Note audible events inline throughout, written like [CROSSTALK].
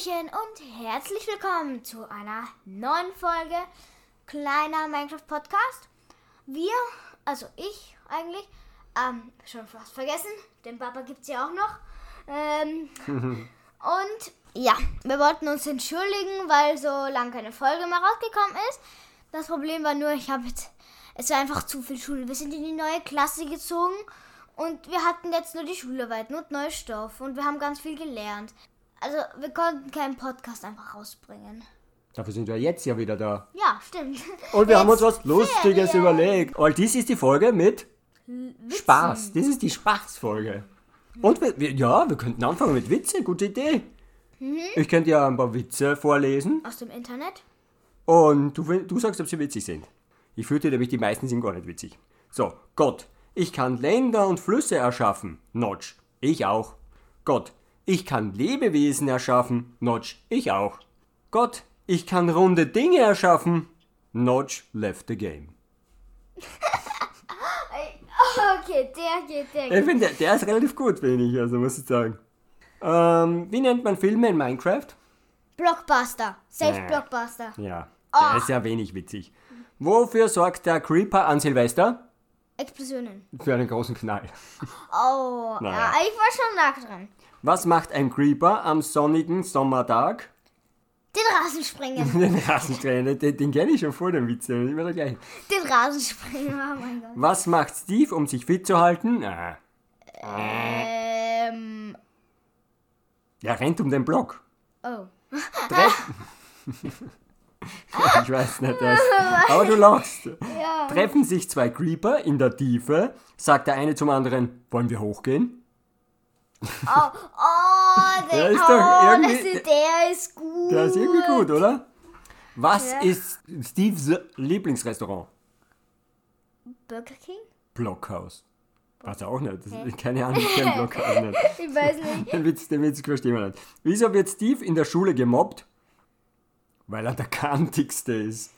Hallöchen und herzlich willkommen zu einer neuen Folge kleiner Minecraft Podcast. Wir, also ich eigentlich, ähm, schon fast vergessen, den Papa gibt es ja auch noch. Ähm, [LAUGHS] und ja, wir wollten uns entschuldigen, weil so lange keine Folge mehr rausgekommen ist. Das Problem war nur, ich habe jetzt, es war einfach zu viel Schule. Wir sind in die neue Klasse gezogen und wir hatten jetzt nur die Schularbeiten und neue Stoff und wir haben ganz viel gelernt. Also wir konnten keinen Podcast einfach rausbringen. Dafür sind wir jetzt ja wieder da. Ja, stimmt. Und wir haben uns Jetzt was Lustiges Ferien. überlegt. Und dies ist die Folge mit Witzen. Spaß. Das ist die Spaßfolge. Und wir, wir, ja, wir könnten anfangen mit Witze. Gute Idee. Mhm. Ich könnte ja ein paar Witze vorlesen. Aus dem Internet? Und du, du sagst, ob sie witzig sind. Ich fürchte nämlich, die meisten sind gar nicht witzig. So, Gott, ich kann Länder und Flüsse erschaffen. Notch, ich auch. Gott, ich kann Lebewesen erschaffen. Notch, ich auch. Gott, ich kann runde Dinge erschaffen. Notch left the game. [LAUGHS] Okay, der geht, der Ich geht. finde, der, der ist relativ gut, finde ich, also muss ich sagen. Ähm, wie nennt man Filme in Minecraft? Blockbuster. Safe Ja. Blockbuster. Ja, der ist ja wenig witzig. Wofür sorgt der Creeper an Silvester? Explosionen. Für einen großen Knall. Oh, [LAUGHS] Naja. ja, ich war schon nah dran. Was macht ein Creeper am sonnigen Sommertag? Den Rasenspringen. [LAUGHS] Den Rasensträhne, den, den kenne ich schon vor dem Witz, ist immer der gleiche. Den Rasenspringen, oh mein Gott. Was macht Steve, um sich fit zu halten? Ah, Ähm, er rennt um den Block. oh. [LAUGHS] Ich weiß nicht, das. aber du lachst. Ja. Treffen sich zwei Creeper in der Tiefe, sagt der eine zum anderen, wollen wir hochgehen? Oh, oh, [LAUGHS] der, Der ist doch oh, irgendwie- ist, der ist gut. Der ist irgendwie gut, oder? Was Ja. ist Steves Lieblingsrestaurant? Burger King? Blockhaus. Weiß er auch nicht. Das ist, [LAUGHS] keine Ahnung, ich kenne Blockhaus nicht. [LAUGHS] Ich weiß nicht. Den Witz, den Witz verstehen wir nicht. Wieso wird Steve in der Schule gemobbt? Weil er der kantigste ist.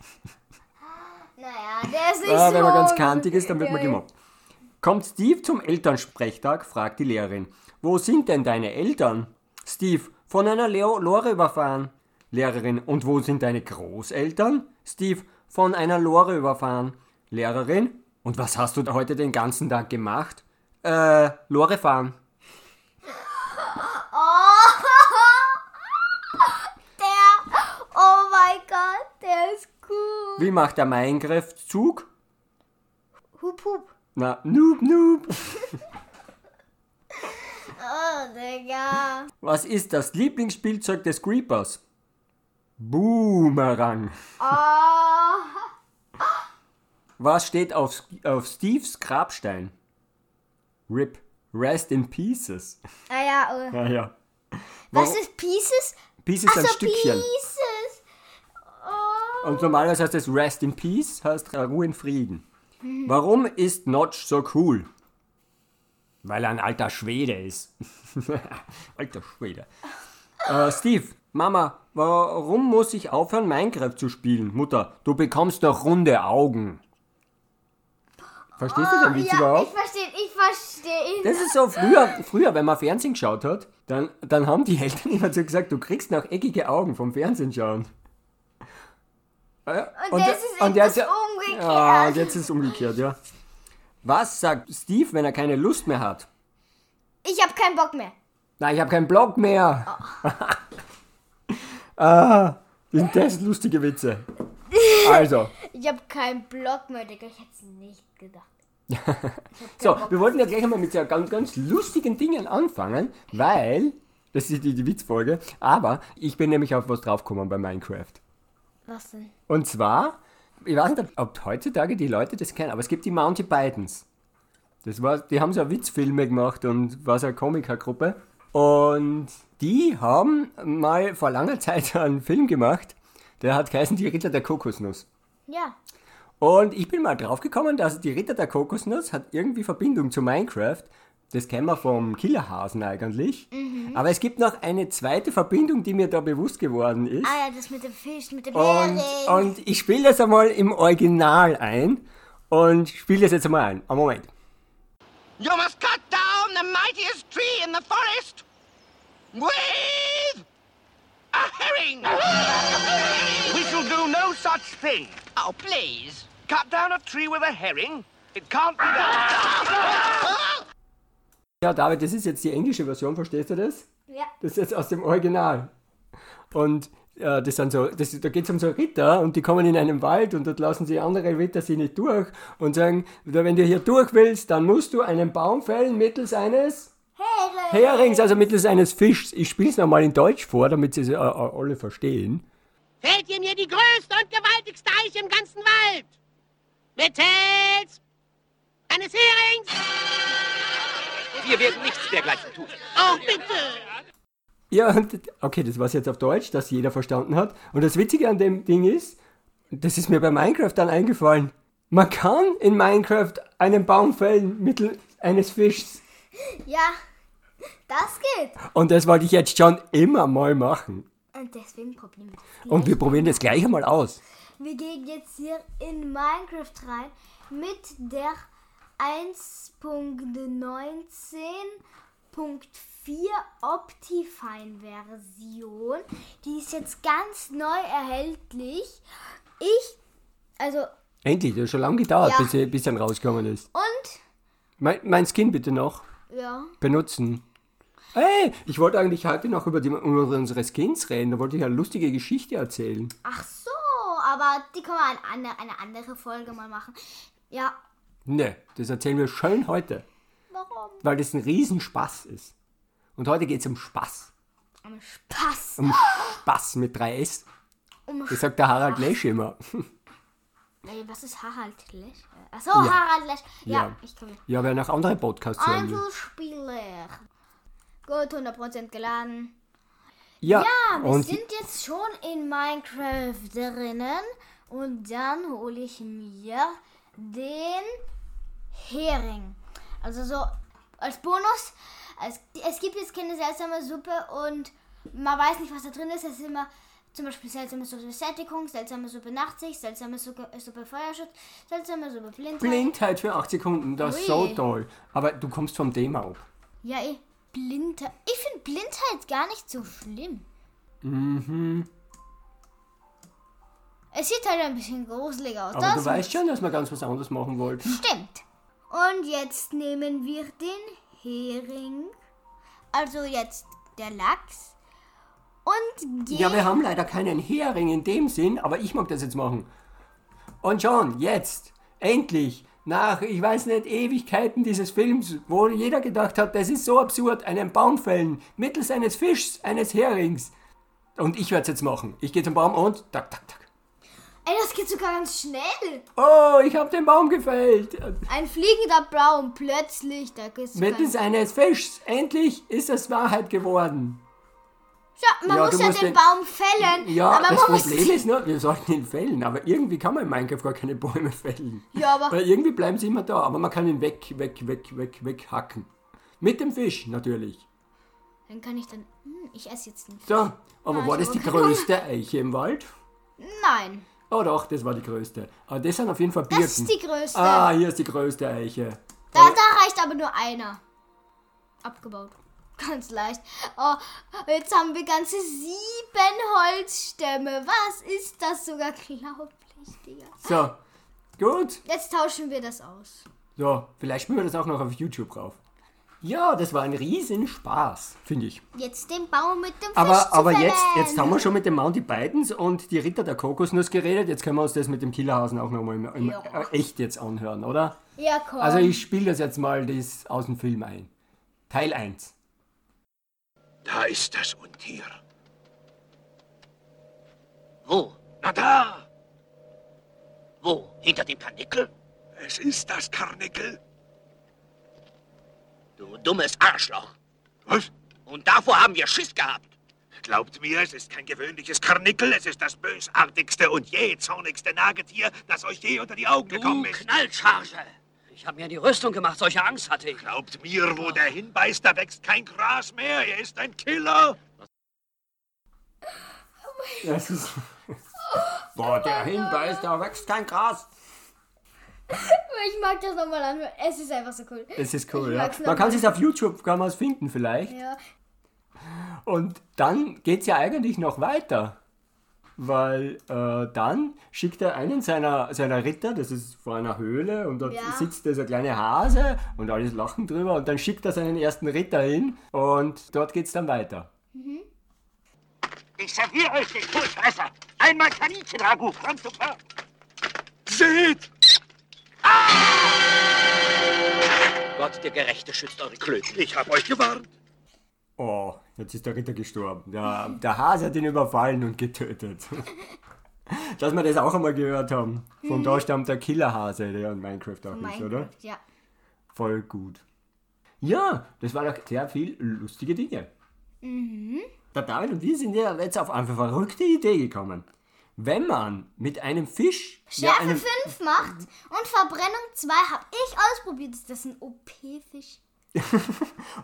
Naja, der ist nicht Ah, so. wenn man ganz kantig ist, dann wird man gemobbt. Kommt Steve zum Elternsprechtag, fragt die Lehrerin. Wo sind denn deine Eltern? Steve, von einer Leo Lore überfahren. Lehrerin, und wo sind deine Großeltern? Steve, von einer Lore überfahren. Lehrerin, und was hast du heute den ganzen Tag gemacht? Äh, Lore fahren. Oh, [LAUGHS] der. Oh mein Gott, der ist gut. Wie macht der Minecraft-Zug? Hup, hup. Na, noob, noob. [LAUGHS] Digga. Was ist das Lieblingsspielzeug des Creepers? Boomerang. Oh. Was steht auf, auf Steves Grabstein? RIP. Rest in Pieces. Ah ja, oh. [LAUGHS] Ja, ja. Was Warum- ist Pieces? Pieces ein Achso, Stückchen. Pieces. Oh. Und normalerweise heißt es Rest in Peace, heißt Ruhe in Frieden. Warum ist Notch so cool? Weil er ein alter Schwede ist. [LAUGHS] alter Schwede. Äh, Steve, Mama, warum muss ich aufhören, Minecraft zu spielen? Mutter, du bekommst doch runde Augen. Verstehst du den Witz ja, überhaupt? ich verstehe, ich verstehe ihn. Das ist so früher, früher, wenn man Fernsehen geschaut hat, dann, dann haben die Eltern immer so gesagt, du kriegst noch eckige Augen vom Fernsehen schauen. Und jetzt ist und etwas jetzt- umgekehrt. Ja, und jetzt ist es umgekehrt, ja. Was sagt Steve, wenn er keine Lust mehr hat? Ich habe keinen Bock mehr. Nein, ich habe keinen Blog mehr. [LAUGHS] ah, sind das lustige Witze. [LAUGHS] Also, Ich habe keinen Block mehr, Digga. Ich hätte es nicht gedacht. [LAUGHS] so, wir wollten ja gleich einmal mit so ganz, ganz lustigen Dingen anfangen, weil, das ist die, die Witzfolge, aber ich bin nämlich auf was draufgekommen bei Minecraft. Was denn? Und zwar, ich weiß nicht, ob heutzutage die Leute das kennen, aber es gibt die Monty Pythons. Das war, die haben so Witzfilme gemacht und war so eine Komikergruppe. Und die haben mal vor langer Zeit [LAUGHS] einen Film gemacht, der hat geheißen Die Ritter der Kokosnuss. Ja. Und ich bin mal draufgekommen, dass die Ritter der Kokosnuss hat irgendwie Verbindung zu Minecraft. Das kennen wir vom Killerhasen eigentlich. Aber es gibt noch eine zweite Verbindung, die mir da bewusst geworden ist. Ah ja, das mit dem Fisch, mit dem Und, Hering. und ich spiele das einmal im Original ein und spiele das jetzt einmal ein. Einen Moment. You must cut down the mightiest tree in the forest with a We shall do no such thing. Oh, please. Cut down a tree with a herring? It can't be done. [LAUGHS] Ja, David, das ist jetzt die englische Version, verstehst du das? Ja. Das ist jetzt aus dem Original. Und äh, das sind so, das, da geht es um so Ritter und die kommen in einen Wald und dort lassen sie andere Ritter sie nicht durch und sagen, wenn du hier durch willst, dann musst du einen Baum fällen mittels eines Hering. Herings, also mittels eines Fischs. Ich spiele es nochmal in Deutsch vor, damit sie es äh, äh, alle verstehen. Fällt ihr mir die größte und gewaltigste Eiche im ganzen Wald? Mittels eines Herings? Wir werden nichts dergleichen tun. Oh, bitte. Ja, und, okay, das war jetzt auf Deutsch, dass jeder verstanden hat. Und das Witzige an dem Ding ist, das ist mir bei Minecraft dann eingefallen. Man kann in Minecraft einen Baum fällen mittels eines Fischs. Ja, das geht. Und das wollte ich jetzt schon immer mal machen. Und deswegen probieren wir das Und wir probieren das gleich einmal aus. Wir gehen jetzt hier in Minecraft rein mit der 1.19.4 Optifine-Version. Die ist jetzt ganz neu erhältlich. Ich, also, Endlich, das hat schon lange gedauert, Ja. bis, er- bis dann rausgekommen ist. und, Mein, mein Skin bitte noch ja, benutzen. Hey, ich wollte eigentlich heute noch über, die, über unsere Skins reden. Da wollte ich eine lustige Geschichte erzählen. ach so, aber die können wir eine, eine andere Folge mal machen. Ja, Ne, das erzählen wir schön heute. warum? Weil das ein Riesenspaß ist. Und heute geht es um Spaß. Um Spaß. Um Spaß mit 3S. Um Das sagt der Harald Lesch immer. Ey, was ist Harald Lesch? Achso, Harald Lesch. Ja, Ja. ich komme. Ja, wer noch andere Podcasts hören. Einzelspieler. Gut, 100% geladen. Ja, Ja, wir sind jetzt schon in Minecraft drinnen. Und dann hole ich mir den Hering. Also so als Bonus. Es, es gibt jetzt keine seltsame Suppe und man weiß nicht, was da drin ist. Es ist immer zum Beispiel seltsame Suppe Sättigung, seltsame Suppe Nachtsicht, seltsame Suppe, Suppe Feuerschutz, seltsame Suppe Blindheit. Blindheit für 8 Sekunden, das ist so Ui. toll. Aber du kommst vom Thema ab. Ja, eh, Blindheit. Ich finde Blindheit gar nicht so schlimm. Mhm. Es sieht halt ein bisschen gruselig aus. Aber das du weißt schon, dass wir ganz was anderes machen wollten. stimmt. Und jetzt nehmen wir den Hering. Also jetzt der Lachs. Und gehen. Ja, wir haben leider keinen Hering in dem Sinn, aber ich mag das jetzt machen. Und schon, jetzt, endlich, nach, ich weiß nicht, Ewigkeiten dieses Films, wo jeder gedacht hat, das ist so absurd, einen Baum fällen, mittels eines Fischs, eines Herings. Und ich werde es jetzt machen. Ich gehe zum Baum und, tak, tak, tak. Ey, das geht sogar ganz schnell. Oh, ich habe den Baum gefällt. Ein fliegender Baum plötzlich. Da geht's Mittels eines Fischs, endlich ist es Wahrheit geworden. Ja, man Ja, muss ja den den- Baum fällen. Ja, aber das Problem ist nur, wir sollten ihn fällen, aber irgendwie kann man in Minecraft gar keine Bäume fällen. Ja, aber- Weil irgendwie bleiben sie immer da, aber man kann ihn weg, weg, weg, weg, weg hacken. Mit dem Fisch, natürlich. Dann kann ich dann. Hm, ich esse jetzt nicht. So, aber Ja, war das die größte Eiche im Wald? Nein, Oh doch, das war die größte. Aber das sind auf jeden Fall das Birken. ist die größte. Ah, hier ist die größte Eiche. Da, da reicht aber nur einer. Abgebaut. [LAUGHS] Ganz leicht. Oh, jetzt haben wir ganze sieben Holzstämme. Was ist das sogar [LAUGHS] glaublich, Digga? So, gut. Jetzt tauschen wir das aus. So, vielleicht spielen wir das auch noch auf YouTube drauf. Ja, das war ein Riesenspaß, finde ich. Jetzt den Baum mit dem Fisch Aber, zu aber fällen. jetzt, jetzt haben wir schon mit dem Mounty Bidens und die Ritter der Kokosnuss geredet. Jetzt können wir uns das mit dem Killerhasen auch nochmal im, im, Ja. äh, echt jetzt anhören, oder? Ja, komm. Also ich spiele das jetzt mal das aus dem Film ein. Teil 1. Da ist das Untier. Wo? Na da! Wo? Hinter dem Karnickel? Es ist das Karnickel. Du dummes Arschloch. Was? Und davor haben wir Schiss gehabt. Glaubt mir, es ist kein gewöhnliches Karnickel. Es ist das bösartigste und jähzornigste Nagetier, das euch je unter die Augen gekommen Du ist. Knallcharge. Ich habe mir die Rüstung gemacht, solche Angst hatte ich. Glaubt mir, wo der hinbeißt, da wächst kein Gras mehr. Er ist ein Killer. Das ist. Boah, der hinbeißt, da wächst kein Gras. Ich mag das nochmal an. Es ist einfach so cool. Es ist cool, Ich ja. Man kann es auf YouTube, kann man es finden vielleicht. Ja. Und dann geht es ja eigentlich noch weiter. weil äh, dann schickt er einen seiner, seiner Ritter, das ist vor einer Höhle und dort Ja. sitzt dieser kleine Hase und alles lachen drüber und dann schickt er seinen ersten Ritter hin und dort geht's dann weiter. Ich serviere euch den Kohlfresser. Einmal Kaninchenragout, kommt sofort. Gott, der Gerechte schützt eure Klöten. Ich hab euch gewarnt. Oh, jetzt ist der Ritter gestorben. Der, der Hase hat ihn überfallen und getötet. [LAUGHS] Dass wir das auch einmal gehört haben. Von da stammt der Killerhase, der in Minecraft auch ist, oder? Minecraft, ja. Voll gut. Ja, das waren auch sehr viel lustige Dinge. Der David und wir sind ja jetzt auf eine verrückte Idee gekommen. Wenn man mit einem Fisch. ja, Schärfe einem, 5 macht und Verbrennung 2 habe ich ausprobiert. Ist das ein OP-Fisch? [LAUGHS]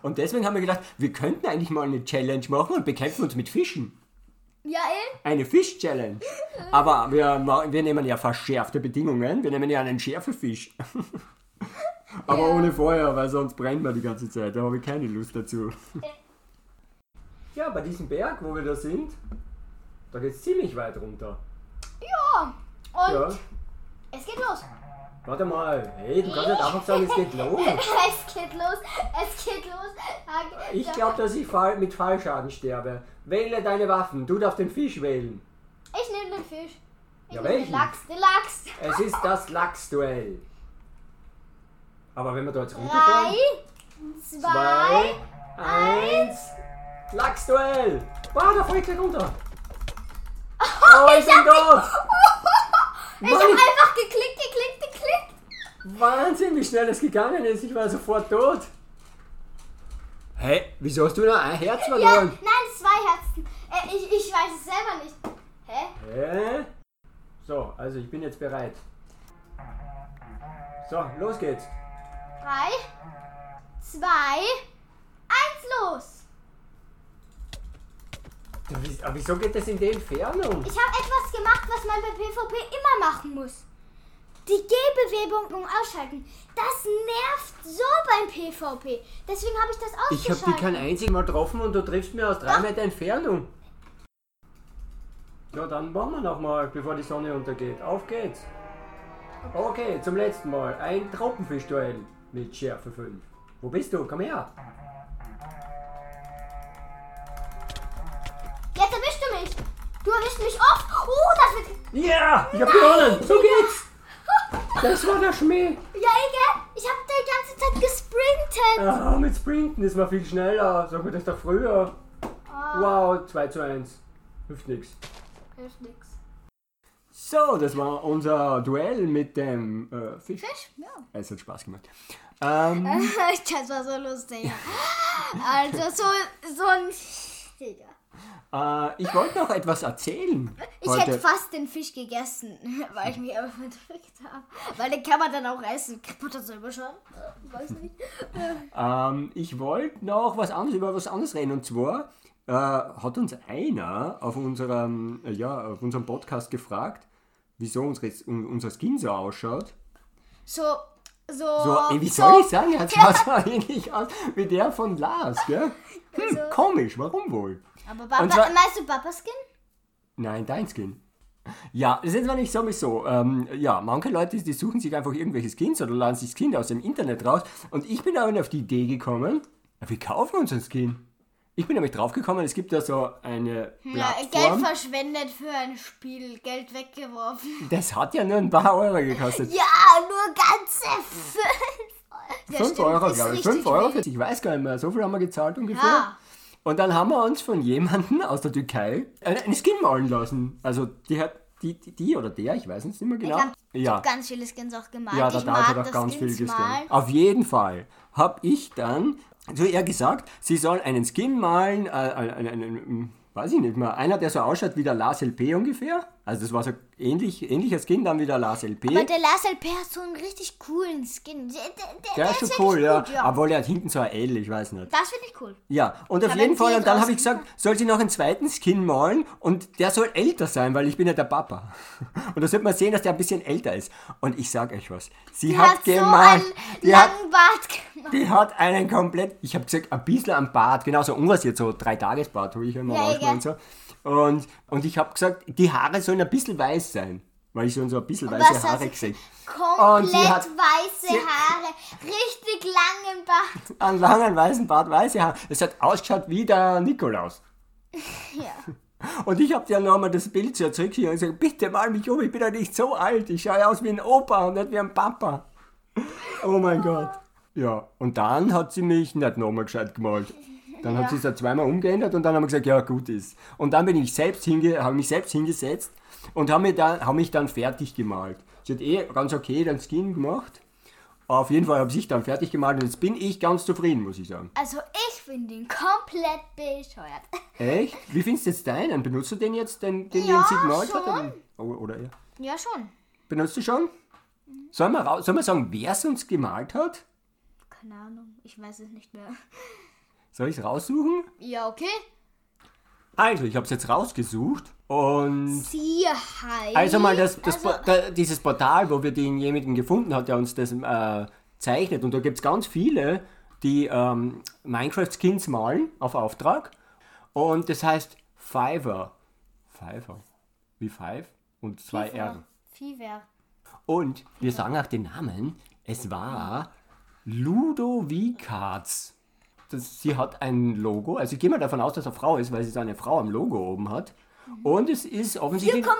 und deswegen haben wir gedacht, wir könnten eigentlich mal eine Challenge machen und bekämpfen uns mit Fischen. Ja, ey. Eine Fisch-Challenge. [LAUGHS] Aber wir, wir nehmen ja verschärfte Bedingungen. Wir nehmen ja einen Schärfefisch. [LAUGHS] Aber ohne Feuer, weil sonst brennt man die ganze Zeit. Da habe ich keine Lust dazu. Ja, bei diesem Berg, wo wir da sind, da geht es ziemlich weit runter. Ja. Und Ja. es geht los. Warte mal. Hey, du kannst nicht einfach sagen, es geht los. [LAUGHS] Es geht los. Es geht los. Ich glaube, dass ich fall- mit Fallschaden sterbe. Wähle deine Waffen. Du darfst den Fisch wählen. Ich nehme den Fisch. Ich Ja, nehme den welchen? Lachs. Den Lachs. Es ist das Lachsduell. Aber wenn wir da jetzt runterfahren... Drei, zwei, eins, Lachsduell! Wow, da fällt gleich runter! Oh, [LAUGHS] ich bin tot! [LAUGHS] Ich habe einfach geklickt, geklickt, geklickt. Wahnsinn, wie schnell das gegangen ist. Ich war sofort tot. Hä? Wieso hast du nur ein Herz Ja, verloren? nein, zwei Herzen. Äh, ich, ich weiß es selber nicht. Hä? Hä? So, also ich bin jetzt bereit. So, los geht's. Drei, zwei, eins, los. Aber wieso geht das in die Entfernung? Ich habe etwas gemacht, was man bei PvP immer machen muss. Die Gehbewegung ausschalten. Das nervt so beim PvP. Deswegen habe ich das Ich ausgeschaltet. hab dich kein einziges Mal getroffen und du triffst mir aus drei Meter Entfernung. Ja, dann machen wir noch mal, bevor die Sonne untergeht. Auf geht's. Okay, zum letzten Mal. Ein Tropenfischduell mit Schärfe 5. Wo bist du? Komm her. Ja, ich hab gewonnen. So geht's. Das war der Schmäh. Ja, Ege, ich habe die ganze Zeit gesprintet. Ah, mit Sprinten ist man viel schneller. Sag mir das doch früher. Ah. Wow, 2 zu 1. Hilft nix. Hilft nix. So, das war unser Duell mit dem äh, Fisch. Fisch? Ja. Es hat Spaß gemacht. Ähm, [LAUGHS] Das war so lustig. Also so, so ein... Digga. Äh, ich wollte noch etwas erzählen. Ich heute. hätte fast den Fisch gegessen, [LAUGHS] weil ich mich aber verdrückt habe. Weil den kann man dann auch essen. Kriegt man das selber schon? Weiß nicht. [LAUGHS] ähm, ich wollte noch was anderes über was anderes reden. Und zwar äh, hat uns einer auf unserem, äh, ja, auf unserem Podcast gefragt, wieso unsere, un, unser Skin so ausschaut. So, so. So, ey, wie soll ich sagen? Er schaut so ähnlich aus wie der von Lars, gell? Hm, So. komisch, warum wohl? Aber Und zwar- meinst du Papa-Skin? Nein, dein Skin. Ja, das ist zwar nicht sowieso. Ähm, ja, manche Leute, die suchen sich einfach irgendwelche Skins oder laden sich Skins aus dem Internet raus. Und ich bin aber auf die Idee gekommen, wir kaufen uns einen Skin. Ich bin nämlich draufgekommen, es gibt ja so eine Ja, Geld Plattform. verschwendet für ein Spiel, Geld weggeworfen. [LAUGHS] das hat ja nur ein paar Euro gekostet. Ja, nur ganze fünf. Ja, 5 stimmt, Euro, glaube ich. richtig 5 Euro, ich weiß gar nicht mehr, so viel haben wir gezahlt ungefähr. Ja. Und dann haben wir uns von jemandem aus der Türkei eine, eine Skin malen lassen. Also die hat, die, die, die oder der, ich weiß es nicht mehr genau. Ich hab ja. ganz viele Skins auch gemalt. Ja, der mag hat auch ganz viel Skins gescannt. malen. Auf jeden Fall habe ich dann zu ihr gesagt, sie soll einen Skin malen, äh, einen, einen, einen, weiß ich nicht mehr, einer, der so ausschaut wie der Lars LP ungefähr. Also das war so ähnlich, ähnlicher Skin dann wie der Lars LP. Aber der Lars LP hat so einen richtig coolen Skin. Der, der, der ist schon cool, ja. gut, ja. Obwohl er hat hinten so ein L, ich weiß nicht. Das finde ich cool. Ja, und auf jeden Fall, und dann habe ich gesagt, soll sie noch einen zweiten Skin malen und der soll älter sein, weil ich bin ja der Papa. [LAUGHS] Und da sollte man sehen, dass der ein bisschen älter ist. Und ich sag euch was, sie Die hat, hat so gemalt, einen die hat gemacht. Die hat einen komplett, ich habe gesagt, ein bisschen am Bart, genau so unrasiert, so drei Tagesbart, habe ich einmal Ja, manchmal ja. und so. Und, und ich habe gesagt, die Haare sollen ein bisschen weiß sein. Weil ich schon so ein bisschen weiße Was Haare gesehen. Komplett hat- weiße Haare, richtig langen Bart. [LAUGHS] Einen langen weißen Bart, weiße Haare. Es hat ausgeschaut wie der Nikolaus. [LAUGHS] Ja. Und ich habe dir nochmal das Bild so zurückgeschickt und gesagt, bitte mal mich um, ich bin ja nicht so alt. Ich schaue aus wie ein Opa und nicht wie ein Papa. Oh mein Gott. Ja, und dann hat sie mich nicht nochmal gescheit gemalt. Dann hat sie es ja zweimal umgeändert und dann haben wir gesagt, ja, gut ist. Und dann bin ich selbst hinge habe mich selbst hingesetzt und habe mich, dann- hab mich dann fertig gemalt. Sie hat eh ganz okay den Skin gemacht. Auf jeden Fall habe ich dann fertig gemalt und jetzt bin ich ganz zufrieden, muss ich sagen. Also ich finde ihn komplett bescheuert. [LAUGHS] Echt? Wie findest du jetzt deinen? Benutzt du den jetzt, den, den Ja, den sie gemalt hat? schon. Oder, oder er? Ja, schon. Benutzt du schon? Sollen wir, sollen wir sagen, wer es uns gemalt hat? Keine Ahnung, ich weiß es nicht mehr. Soll ich es raussuchen? Ja, okay. Also, ich habe es jetzt rausgesucht und Sie heißt... also mal das, das, also, da, dieses Portal, wo wir denjenigen gefunden hat, der uns das äh, zeichnet und da gibt es ganz viele, die ähm, Minecraft-Skins malen auf Auftrag und das heißt Fiverr. Fiverr. Wie Five und zwei R. Fever. Und wir sagen auch den Namen. Es war Ludovicards. Das, sie hat ein Logo. Also ich gehe mal davon aus, dass er Frau ist, weil sie so eine Frau am Logo oben hat. Und es ist offensichtlich. 4,9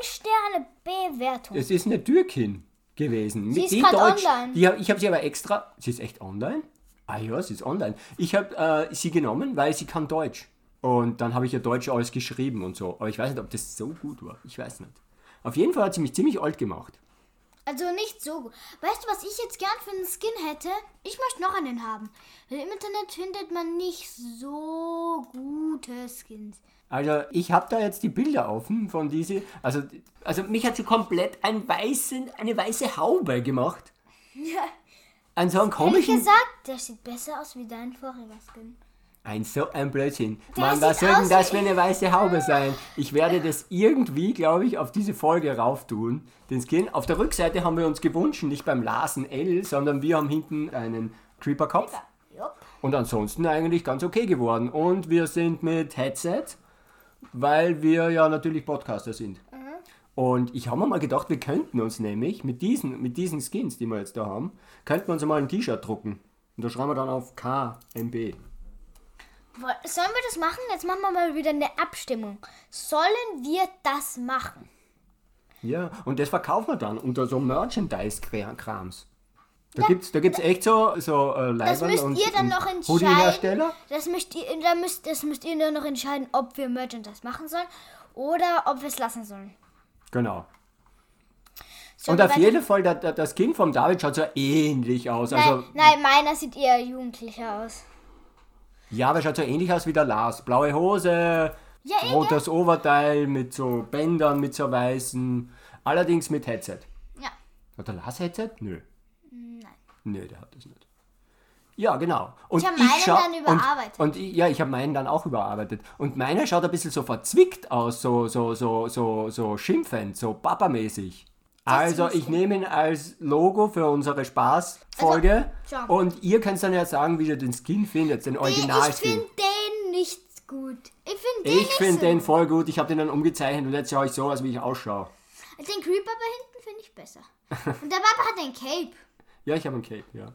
Sterne Bewertung. Es ist eine Türkin gewesen. Sie ist Deutsch, online. Die, ich habe sie aber extra. Sie ist echt online? Ah ja, sie ist online. Ich habe äh, sie genommen, weil sie kann Deutsch. Und dann habe ich ja Deutsch alles geschrieben und so. Aber ich weiß nicht, ob das so gut war. Ich weiß nicht. Auf jeden Fall hat sie mich ziemlich alt gemacht. Also nicht so gut. Weißt du, was ich jetzt gern für einen Skin hätte? Ich möchte noch einen haben. Weil Im Internet findet man nicht so gute Skins. Also ich habe da jetzt die Bilder offen von diese. Also, also mich hat sie komplett ein weißen, eine weiße Haube gemacht. [LAUGHS] Ja. An so einem Ehrlich komischen. gesagt, der sieht besser aus wie dein voriger Skin. Ein so ein Blödsinn. Der Mann, was soll denn das für eine weiße Haube sein? Ich werde das irgendwie, glaube ich, auf diese Folge rauftun. Den Skin. Auf der Rückseite haben wir uns gewünscht, nicht beim Larsen L, sondern wir haben hinten einen Creeper-Kopf. Und ansonsten eigentlich ganz okay geworden. Und wir sind mit Headset, weil wir ja natürlich Podcaster sind. Und ich habe mir mal gedacht, wir könnten uns nämlich mit diesen, mit diesen Skins, die wir jetzt da haben, könnten wir uns mal ein T-Shirt drucken. Und da schreiben wir dann auf KMB. Sollen wir das machen? Jetzt machen wir mal wieder eine Abstimmung. Sollen wir das machen? Ja, und das verkaufen wir dann unter so Merchandise-Krams. Da gibt's, da gibt's echt so, so äh, Das Leibern müsst und, ihr dann noch entscheiden. Das müsst ihr, da müsst, das müsst ihr nur noch entscheiden, ob wir Merchandise machen sollen oder ob wir es lassen sollen. Genau. Sollen Und auf jeden Fall, das Kind vom David schaut so ähnlich aus. Nein, Also, nein, meiner sieht eher jugendlicher aus. Ja, aber schaut so ähnlich aus wie der Lars. Blaue Hose, Ja, rotes Oberteil mit so Bändern, mit so weißen. Allerdings mit Headset. Ja. Hat der Lars Headset? Nö. Nein. Nö, der hat das nicht. Ja, genau. Und Ich hab meinen schau- dann überarbeitet. Und, und ich- ja, ich habe meinen dann auch überarbeitet. Und meiner schaut ein bisschen so verzwickt aus, so, so, so, so, so schimpfend, so papamäßig. Also, ich nehme ihn als Logo für unsere Spaßfolge. Also, und ihr könnt dann ja sagen, wie ihr den Skin findet, den Ich Original-Skin. finde den nicht gut. Ich finde den Ich finde so den voll gut. Ich habe den dann umgezeichnet und jetzt schaue ich so aus, wie ich ausschaue. Den Creeper da hinten finde ich besser. Und der Papa hat ein [LAUGHS] Cape. Ja, ich habe ein Cape, ja.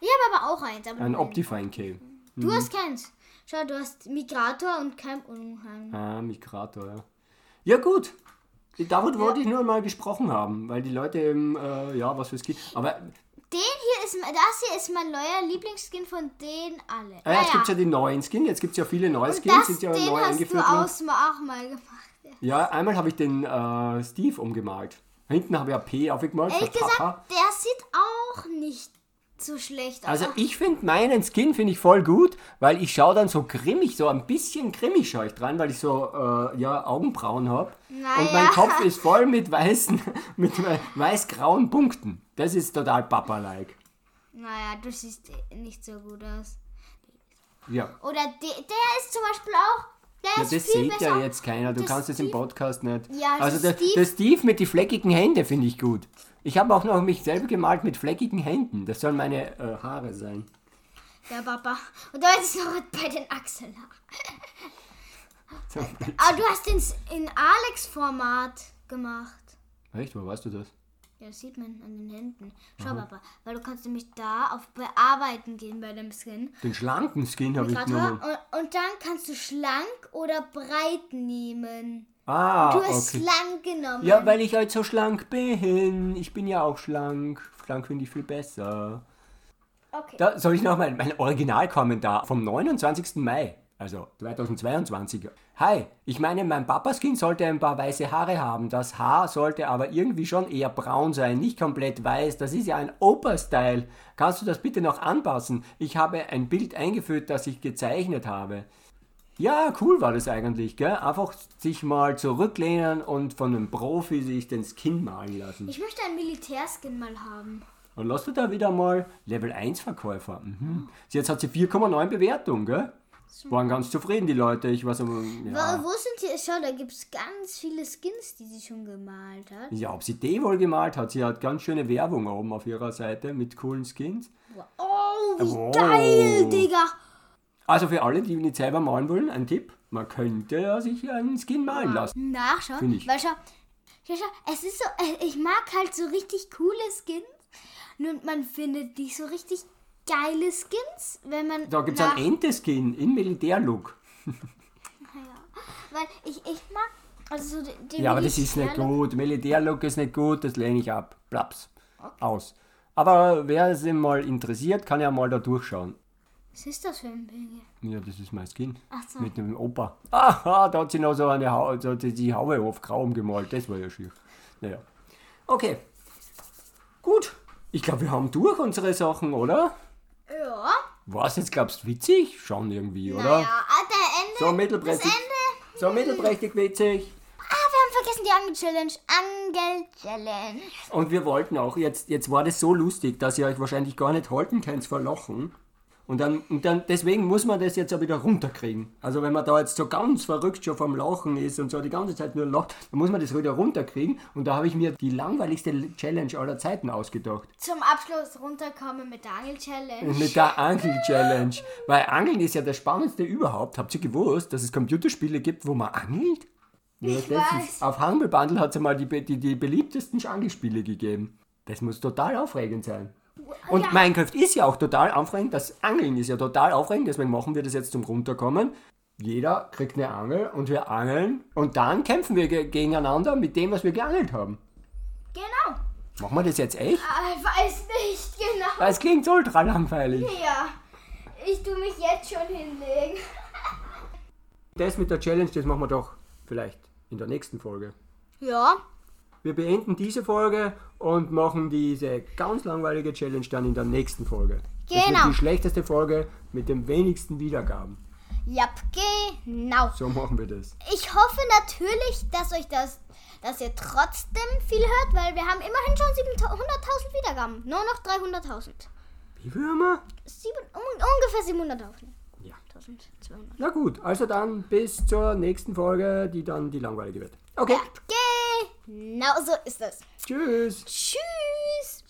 Ich habe aber auch eins. Aber Ein Optifine Cape. Du hast keins. Schau, du hast Migrator und kein Unheim. Ah, Migrator, ja. Ja, gut. Damit wollte ich nur mal gesprochen haben, weil die Leute eben, äh, ja, was für Skin. Aber Den hier ist, das hier ist mein neuer Lieblingsskin von denen alle. ah, ja, jetzt gibt es ja die neuen Skin, jetzt gibt es ja viele neue Skins, das, sind ja den neu hast du eingeführt worden. aus, auch mal gemacht. Ja. Ja, einmal habe ich den äh, Steve umgemalt. Hinten habe ich ja P aufgemalt, Ehrlich für Papa. gesagt, der sieht auch nicht so schlecht aus. Also ich finde meinen Skin finde ich voll gut, weil ich schaue dann so grimmig, so ein bisschen grimmig schaue ich dran, weil ich so äh, ja Augenbrauen habe und mein Naja. Kopf [LAUGHS] ist voll mit weißen, [LAUGHS] mit weiß-grauen Punkten. Das ist total Papa-like. naja, du siehst nicht so gut aus. Ja. Oder de, der ist zum Beispiel auch. Der Ja, das sieht ja jetzt keiner. Du kannst es im Podcast nicht. Ja, also der, Steve- der Steve mit die fleckigen Hände finde ich gut. Ich habe auch noch mich selber gemalt mit fleckigen Händen. Das sollen meine äh, Haare sein. Der Papa. Und da ist noch [LAUGHS] bei den Achseln. Aber du hast den in Alex-Format gemacht. Echt, wo weißt du das? Ja, das sieht man an den Händen. Schau, Papa, weil du kannst nämlich da auf Bearbeiten gehen bei dem Skin. Den schlanken Skin habe ich genommen. und, und dann kannst du schlank oder breit nehmen. Ah, Du hast okay. schlank genommen. Ja, weil ich halt so schlank bin. Ich bin ja auch schlank. Schlank finde ich viel besser. okay. Da soll ich noch mal mein Originalkommentar vom 29. Mai, also 2022. Hi, ich meine, mein Papaskin sollte ein paar weiße Haare haben. Das Haar sollte aber irgendwie schon eher braun sein, nicht komplett weiß. Das ist ja ein Opa-Style. Kannst du das bitte noch anpassen? Ich habe ein Bild eingeführt, das ich gezeichnet habe. Ja, cool war das eigentlich, gell? Einfach sich mal zurücklehnen und von einem Profi sich den Skin malen lassen. Ich möchte einen Militärskin mal haben. Und lass du da wieder mal Level 1 Verkäufer. Mhm. Jetzt hat sie 4,9 Bewertung, gell? Waren ganz zufrieden, die Leute. Ich weiß aber, Wo, ja. wo sind die? Schau, da gibt es ganz viele Skins, die sie schon gemalt hat. Ja, ob sie die wohl gemalt hat. Sie hat ganz schöne Werbung oben auf ihrer Seite mit coolen Skins. Oh, wie Wow. geil, Digga. Also für alle, die nicht selber malen wollen, ein Tipp. Man könnte ja sich einen Skin malen lassen. Nachschauen. Find ich. Weil schau, schau, schau, es ist so, äh, ich mag halt so richtig coole Skins. Und man findet nicht so richtig geile Skins, wenn man. Da gibt es einen Ente-Skin in Militärlook. Weil ich, ich mag. Also so die, die Ja, aber das ist nicht gut. Militärlook ist nicht gut, das lehne ich ab. Plaps. Aus. Aber wer es mal interessiert, kann ja mal da durchschauen. Was ist das für ein Bild? Ja, das ist mein Skin. Ach so. Mit dem Opa. Aha, da hat sie noch so eine Haube, so die, die Haube auf grau gemalt. Das war ja schier. Naja. Okay. Gut. Ich glaube, wir haben durch unsere Sachen, oder? Ja. Was jetzt glaubst du witzig? Schon irgendwie, oder? Naja, ah, der Ende. So mittelprächtig. Das Ende. So mittelprächtig witzig. Ah, wir haben vergessen die Angel-Challenge. Angel-Challenge. Und wir wollten auch, jetzt, jetzt war das so lustig, dass ihr euch wahrscheinlich gar nicht halten könnt vor Lachen. Und dann, und dann, deswegen muss man das jetzt auch wieder runterkriegen. Also wenn man da jetzt so ganz verrückt schon vom Lachen ist und so die ganze Zeit nur lacht, dann muss man das wieder runterkriegen. Und da habe ich mir die langweiligste Challenge aller Zeiten ausgedacht. Zum Abschluss runterkommen mit der Angel-Challenge. Mit der Angel-Challenge. Weil Angeln ist ja das Spannendste überhaupt. Habt ihr gewusst, dass es Computerspiele gibt, wo man angelt? Ja, Ich das weiß. Ist, auf Humble Bundle hat es mal die, die, die beliebtesten Angelspiele gegeben. Das muss total aufregend sein. Und Ja. Minecraft ist ja auch total aufregend. Das Angeln ist ja total aufregend, deswegen machen wir das jetzt zum Runterkommen. Jeder kriegt eine Angel und wir angeln und dann kämpfen wir ge gegeneinander mit dem, was wir geangelt haben. Genau. Machen wir das jetzt echt? Ah, Ich weiß nicht genau. Das klingt ultra langweilig. Ja. Ich tu mich jetzt schon hinlegen. [LAUGHS] Das mit der Challenge, das machen wir doch vielleicht in der nächsten Folge. Ja. Wir beenden diese Folge und machen diese ganz langweilige Challenge dann in der nächsten Folge. Das Genau. wird die schlechteste Folge mit den wenigsten Wiedergaben. Ja, genau. So machen wir das. Ich hoffe natürlich, dass euch das, dass ihr trotzdem viel hört, weil wir haben immerhin schon 700.000 Wiedergaben. Nur noch 300.000. Wie viel haben wir? Sieben, un, ungefähr 700.000. Ja. 1200. Na gut, also dann bis zur nächsten Folge, die dann die langweilige wird. Okay, Genau so ist es. tschüss. Tschüss.